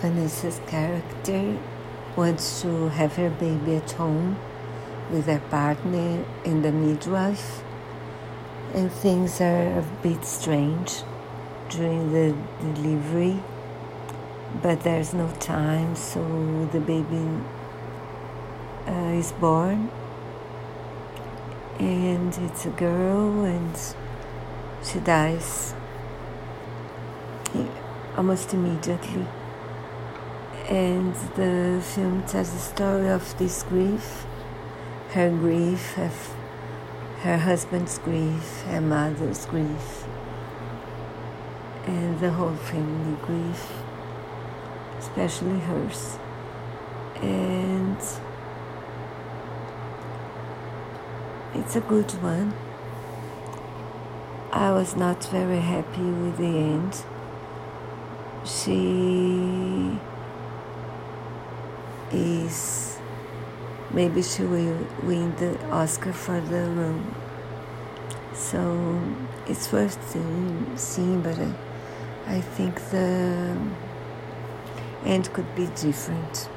Vanessa's character wants to have her baby at home with her partner and the midwife, and things are a bit strange during the delivery, but there's no time, so the baby uh, is born, and it's a girl, and she dies almost immediately and the film tells the story of this grief her grief her, her husband's grief her mother's grief and the whole family grief especially hers. And it's a good one. I was not very happy with the end. She is maybe she will win the Oscar for the role. So it's worth seeing, but I, I think the end could be different.